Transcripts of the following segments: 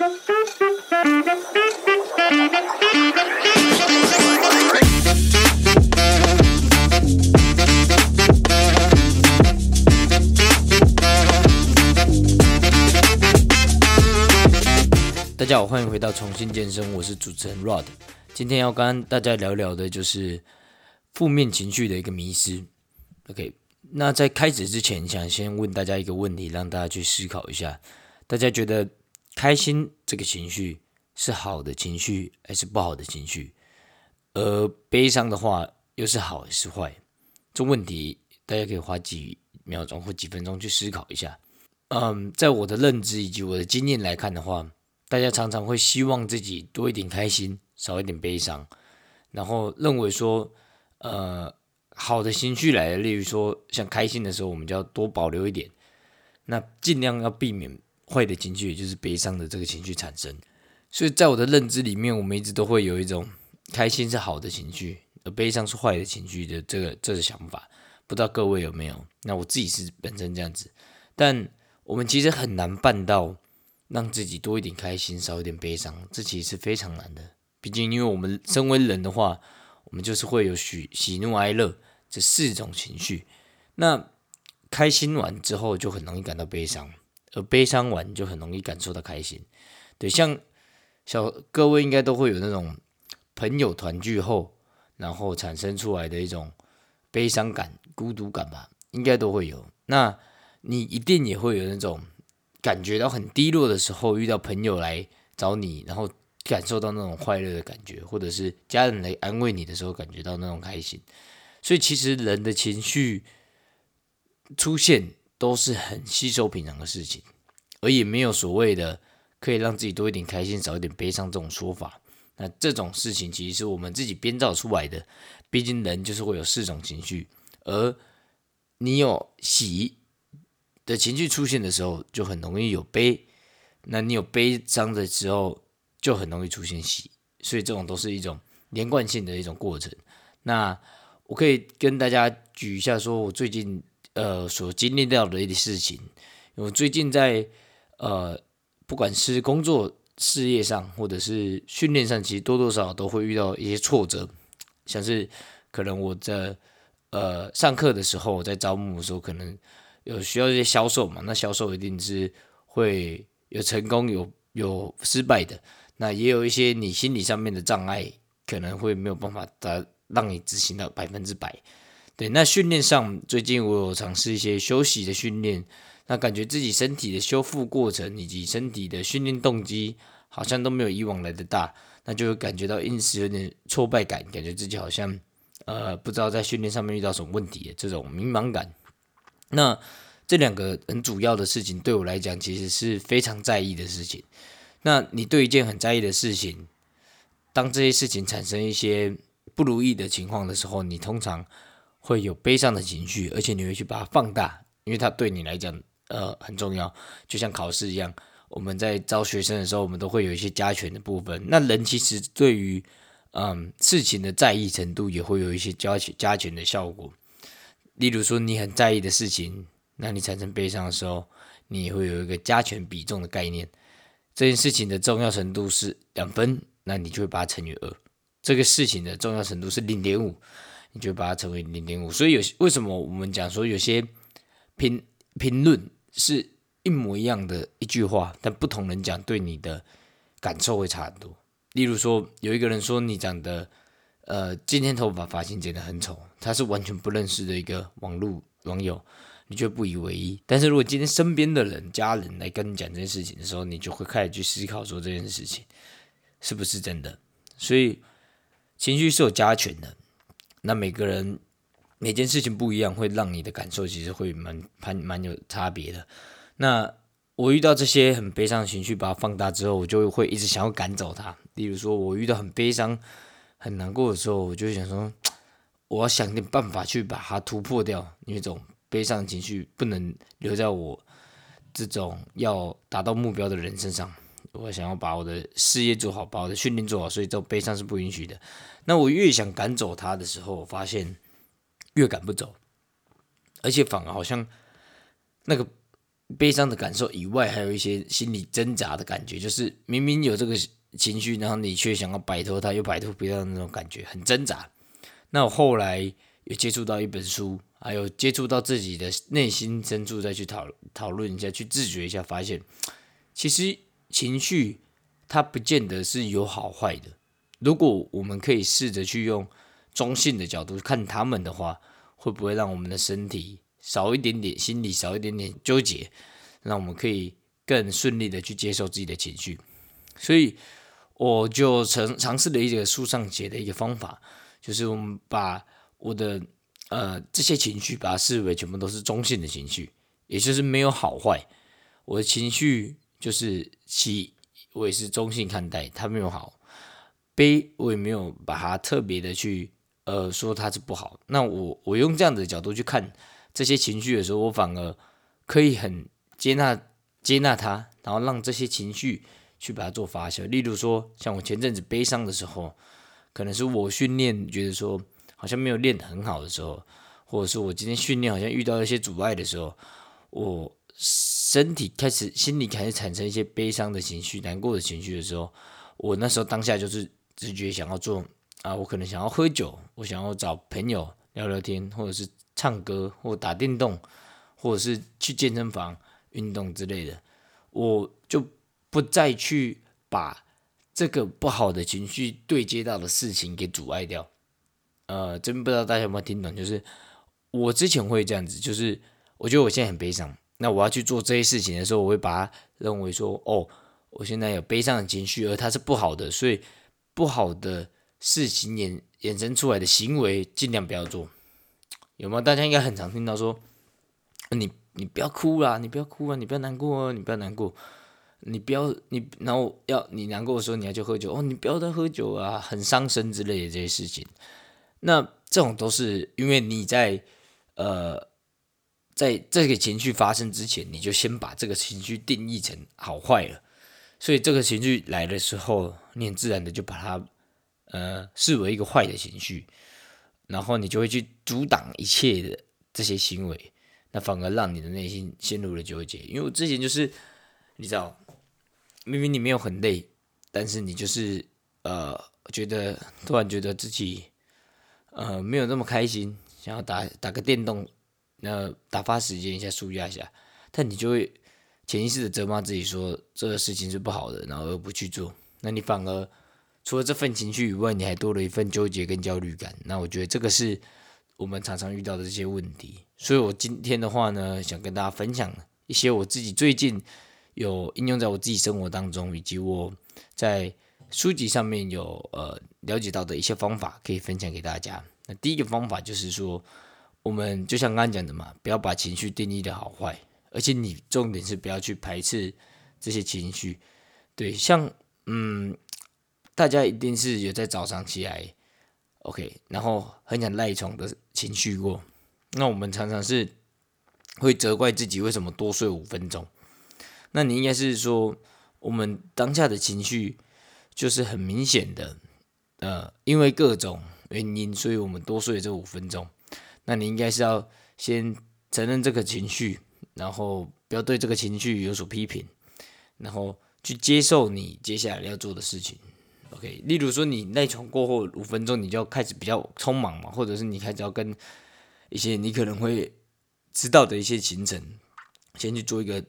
大家好，欢迎回到重新健身，我是主持人 Rod。今天要跟大家聊聊的就是负面情绪的一个迷失。OK，那在开始之前，想先问大家一个问题，让大家去思考一下：大家觉得开心这个情绪是好的情绪还是不好的情绪？而悲伤的话又是好还是坏？这问题大家可以花几秒钟或几分钟去思考一下。嗯，在我的认知以及我的经验来看的话。大家常常会希望自己多一点开心，少一点悲伤，然后认为说，呃，好的情绪来了，例如说像开心的时候，我们就要多保留一点，那尽量要避免坏的情绪，也就是悲伤的这个情绪产生。所以在我的认知里面，我们一直都会有一种开心是好的情绪，而悲伤是坏的情绪的这个这个想法。不知道各位有没有？那我自己是本身这样子，但我们其实很难办到。让自己多一点开心，少一点悲伤，这其实是非常难的。毕竟，因为我们身为人的话，我们就是会有喜喜怒哀乐这四种情绪。那开心完之后，就很容易感到悲伤；而悲伤完，就很容易感受到开心。对，像小各位应该都会有那种朋友团聚后，然后产生出来的一种悲伤感、孤独感吧，应该都会有。那你一定也会有那种。感觉到很低落的时候，遇到朋友来找你，然后感受到那种快乐的感觉，或者是家人来安慰你的时候，感觉到那种开心。所以其实人的情绪出现都是很稀松平常的事情，而也没有所谓的可以让自己多一点开心，少一点悲伤这种说法。那这种事情其实是我们自己编造出来的。毕竟人就是会有四种情绪，而你有喜。的情绪出现的时候，就很容易有悲；那你有悲伤的时候，就很容易出现喜。所以这种都是一种连贯性的一种过程。那我可以跟大家举一下，说我最近呃所经历到的一些事情。我最近在呃不管是工作事业上，或者是训练上，其实多多少少都会遇到一些挫折，像是可能我在呃上课的时候，在招募的时候，可能。有需要一些销售嘛？那销售一定是会有成功有有失败的。那也有一些你心理上面的障碍，可能会没有办法达让你执行到百分之百。对，那训练上最近我有尝试一些休息的训练，那感觉自己身体的修复过程以及身体的训练动机好像都没有以往来的大，那就会感觉到因此有点挫败感，感觉自己好像呃不知道在训练上面遇到什么问题，这种迷茫感。那这两个很主要的事情，对我来讲，其实是非常在意的事情。那你对一件很在意的事情，当这些事情产生一些不如意的情况的时候，你通常会有悲伤的情绪，而且你会去把它放大，因为它对你来讲，呃，很重要。就像考试一样，我们在招学生的时候，我们都会有一些加权的部分。那人其实对于嗯事情的在意程度，也会有一些加加权的效果。例如说，你很在意的事情，那你产生悲伤的时候，你会有一个加权比重的概念。这件事情的重要程度是两分，那你就会把它乘以二。这个事情的重要程度是零点五，你就把它乘为零点五。所以有为什么我们讲说有些评评论是一模一样的一句话，但不同人讲对你的感受会差很多。例如说，有一个人说你长得。呃，今天头发发型剪得很丑，他是完全不认识的一个网络网友，你就不以为意。但是如果今天身边的人、家人来跟你讲这件事情的时候，你就会开始去思考说这件事情是不是真的。所以情绪是有加权的，那每个人每件事情不一样，会让你的感受其实会蛮蛮蛮有差别的。那我遇到这些很悲伤的情绪，把它放大之后，我就会一直想要赶走它。例如说，我遇到很悲伤。很难过的时候，我就想说，我要想点办法去把它突破掉，因为这种悲伤情绪不能留在我这种要达到目标的人身上。我想要把我的事业做好，把我的训练做好，所以这悲伤是不允许的。那我越想赶走它的时候，我发现越赶不走，而且反而好像那个悲伤的感受以外，还有一些心理挣扎的感觉，就是明明有这个情绪，然后你却想要摆脱它，又摆脱不掉那种感觉，很挣扎。那我后来有接触到一本书，还有接触到自己的内心深处，再去讨讨论一下，去自觉一下，发现其实情绪它不见得是有好坏的。如果我们可以试着去用中性的角度看他们的话，会不会让我们的身体少一点点，心里少一点点纠结，让我们可以更顺利的去接受自己的情绪？所以我就尝尝试了一个书上写的一个方法，就是我们把我的呃这些情绪，把它视为全部都是中性的情绪，也就是没有好坏。我的情绪就是喜，我也是中性看待，它没有好。悲，我也没有把它特别的去，呃，说它是不好。那我我用这样的角度去看这些情绪的时候，我反而可以很接纳接纳它，然后让这些情绪去把它做发酵。例如说，像我前阵子悲伤的时候，可能是我训练觉得说好像没有练得很好的时候，或者是我今天训练好像遇到一些阻碍的时候，我身体开始心里开始产生一些悲伤的情绪、难过的情绪的时候，我那时候当下就是。直觉想要做啊，我可能想要喝酒，我想要找朋友聊聊天，或者是唱歌，或打电动，或者是去健身房运动之类的，我就不再去把这个不好的情绪对接到的事情给阻碍掉。呃，真不知道大家有没有听懂，就是我之前会这样子，就是我觉得我现在很悲伤，那我要去做这些事情的时候，我会把它认为说，哦，我现在有悲伤的情绪，而它是不好的，所以。不好的事情衍衍生出来的行为，尽量不要做，有吗？大家应该很常听到说，你你不要哭啦，你不要哭啊，你不要难过啊，你不要难过，你不要你，然后要你难过的时候，你要去喝酒哦，你不要再喝酒啊，很伤身之类的这些事情。那这种都是因为你在呃，在这个情绪发生之前，你就先把这个情绪定义成好坏了。所以这个情绪来的时候，你很自然的就把它，呃，视为一个坏的情绪，然后你就会去阻挡一切的这些行为，那反而让你的内心陷入了纠结。因为我之前就是，你知道，明明你没有很累，但是你就是呃，觉得突然觉得自己，呃，没有那么开心，想要打打个电动，那打发时间一下，舒压一下，但你就会。潜意识的责骂自己说这个事情是不好的，然后而不去做，那你反而除了这份情绪以外，你还多了一份纠结跟焦虑感。那我觉得这个是我们常常遇到的这些问题。所以我今天的话呢，想跟大家分享一些我自己最近有应用在我自己生活当中，以及我在书籍上面有呃了解到的一些方法，可以分享给大家。那第一个方法就是说，我们就像刚刚讲的嘛，不要把情绪定义的好坏。而且你重点是不要去排斥这些情绪，对，像嗯，大家一定是有在早上起来，OK，然后很想赖床的情绪过，那我们常常是会责怪自己为什么多睡五分钟，那你应该是说我们当下的情绪就是很明显的，呃，因为各种原因，所以我们多睡这五分钟，那你应该是要先承认这个情绪。然后不要对这个情绪有所批评，然后去接受你接下来要做的事情。OK，例如说你赖床过后五分钟，你就要开始比较匆忙嘛，或者是你开始要跟一些你可能会知道的一些行程，先去做一个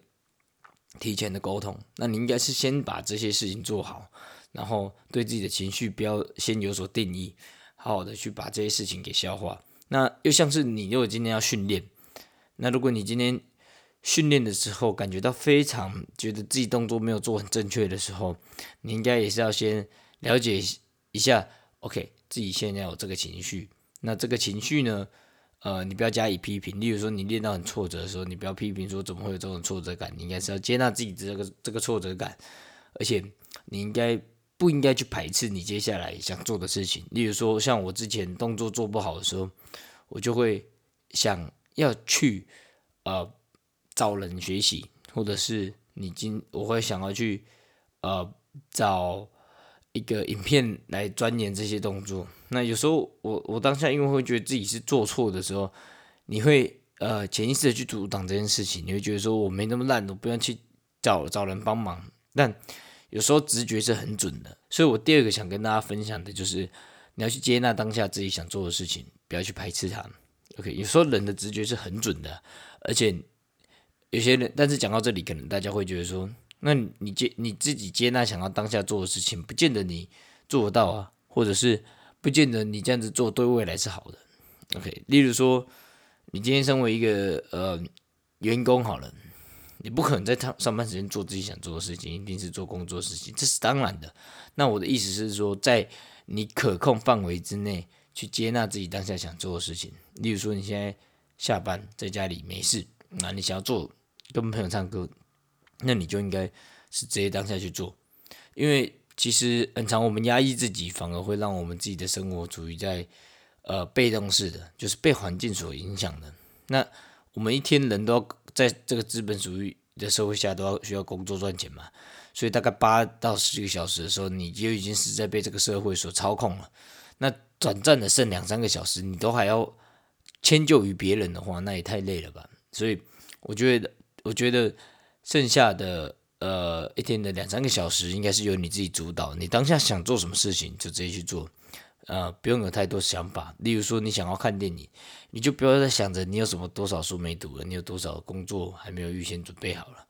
提前的沟通。那你应该是先把这些事情做好，然后对自己的情绪不要先有所定义，好好的去把这些事情给消化。那又像是你如果今天要训练，那如果你今天训练的时候，感觉到非常觉得自己动作没有做很正确的时候，你应该也是要先了解一下，OK，自己现在有这个情绪。那这个情绪呢，呃，你不要加以批评。例如说，你练到很挫折的时候，你不要批评说怎么会有这种挫折感，你应该是要接纳自己这个这个挫折感，而且你应该不应该去排斥你接下来想做的事情。例如说，像我之前动作做不好的时候，我就会想要去，呃。找人学习，或者是你今我会想要去呃找一个影片来钻研这些动作。那有时候我我当下因为会觉得自己是做错的时候，你会呃潜意识的去阻挡这件事情，你会觉得说我没那么烂，我不要去找找人帮忙。但有时候直觉是很准的，所以我第二个想跟大家分享的就是，你要去接纳当下自己想做的事情，不要去排斥它。OK，有时候人的直觉是很准的，而且有些人，但是讲到这里，可能大家会觉得说，那你接你自己接纳想要当下做的事情，不见得你做得到啊，或者是不见得你这样子做对未来是好的。OK，例如说，你今天身为一个呃员工好了。你不可能在上上班时间做自己想做的事情，一定是做工作事情，这是当然的。那我的意思是说，在你可控范围之内去接纳自己当下想做的事情。例如说，你现在下班在家里没事，那你想要做跟朋友唱歌，那你就应该是直接当下去做。因为其实很长，我们压抑自己，反而会让我们自己的生活处于在呃被动式的，就是被环境所影响的。那我们一天人都要。在这个资本主义的社会下，都要需要工作赚钱嘛，所以大概八到十个小时的时候，你就已经是在被这个社会所操控了。那短暂的剩两三个小时，你都还要迁就于别人的话，那也太累了吧。所以我觉得，我觉得剩下的呃一天的两三个小时，应该是由你自己主导，你当下想做什么事情就直接去做。呃，不用有太多想法。例如说，你想要看电影，你就不要再想着你有什么多少书没读了，你有多少工作还没有预先准备好了。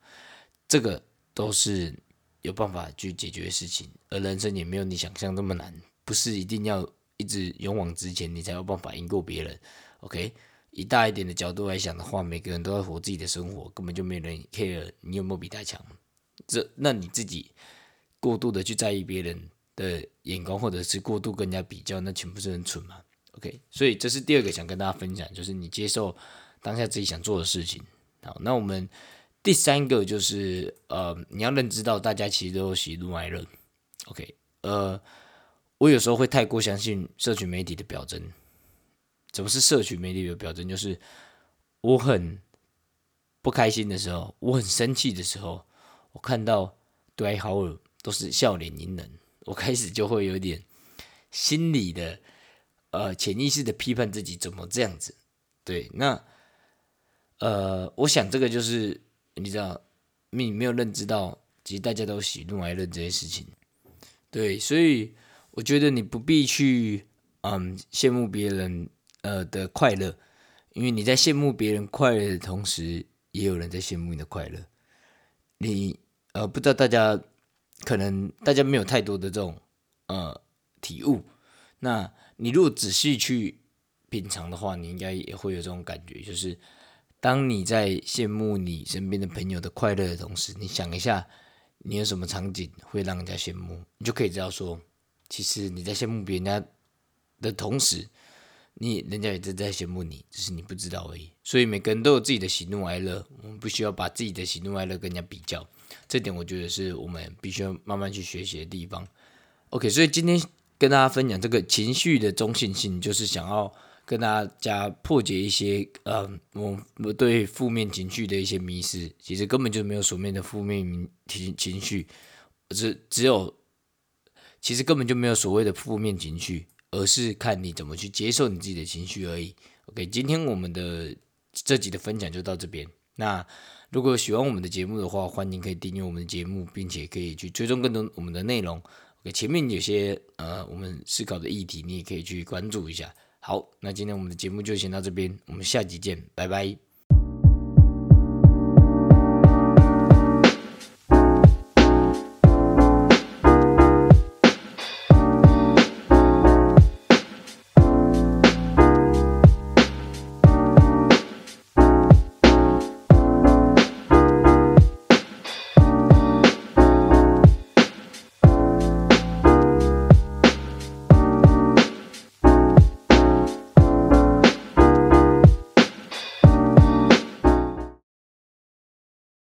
这个都是有办法去解决的事情。而人生也没有你想象那么难，不是一定要一直勇往直前，你才有办法赢过别人。OK，以大一点的角度来想的话，每个人都在活自己的生活，根本就没人 care 你有没有比他强。这，那你自己过度的去在意别人。的眼光，或者是过度跟人家比较，那岂不是很蠢吗？OK，所以这是第二个想跟大家分享，就是你接受当下自己想做的事情。好，那我们第三个就是，呃，你要认知到大家其实都喜怒哀乐。OK，呃，我有时候会太过相信社群媒体的表征。怎么是社群媒体的表征？就是我很不开心的时候，我很生气的时候，我看到对好友都是笑脸迎人。我开始就会有点心理的呃潜意识的批判自己怎么这样子，对，那呃，我想这个就是你知道，你没有认知到，其实大家都喜怒哀乐这些事情，对，所以我觉得你不必去嗯羡慕别人呃的快乐，因为你在羡慕别人快乐的同时，也有人在羡慕你的快乐，你呃不知道大家。可能大家没有太多的这种呃体悟，那你如果仔细去品尝的话，你应该也会有这种感觉，就是当你在羡慕你身边的朋友的快乐的同时，你想一下，你有什么场景会让人家羡慕，你就可以知道说，其实你在羡慕别人家的同时，你人家也正在羡慕你，只是你不知道而已。所以每个人都有自己的喜怒哀乐，我们不需要把自己的喜怒哀乐跟人家比较。这点我觉得是我们必须要慢慢去学习的地方。OK，所以今天跟大家分享这个情绪的中性性，就是想要跟大家破解一些呃，我我对负面情绪的一些迷失。其实根本就没有所谓的负面情情绪，只只有其实根本就没有所谓的负面情绪，而是看你怎么去接受你自己的情绪而已。OK，今天我们的这集的分享就到这边。那如果喜欢我们的节目的话，欢迎可以订阅我们的节目，并且可以去追踪更多我们的内容。OK，前面有些呃我们思考的议题，你也可以去关注一下。好，那今天我们的节目就先到这边，我们下集见，拜拜。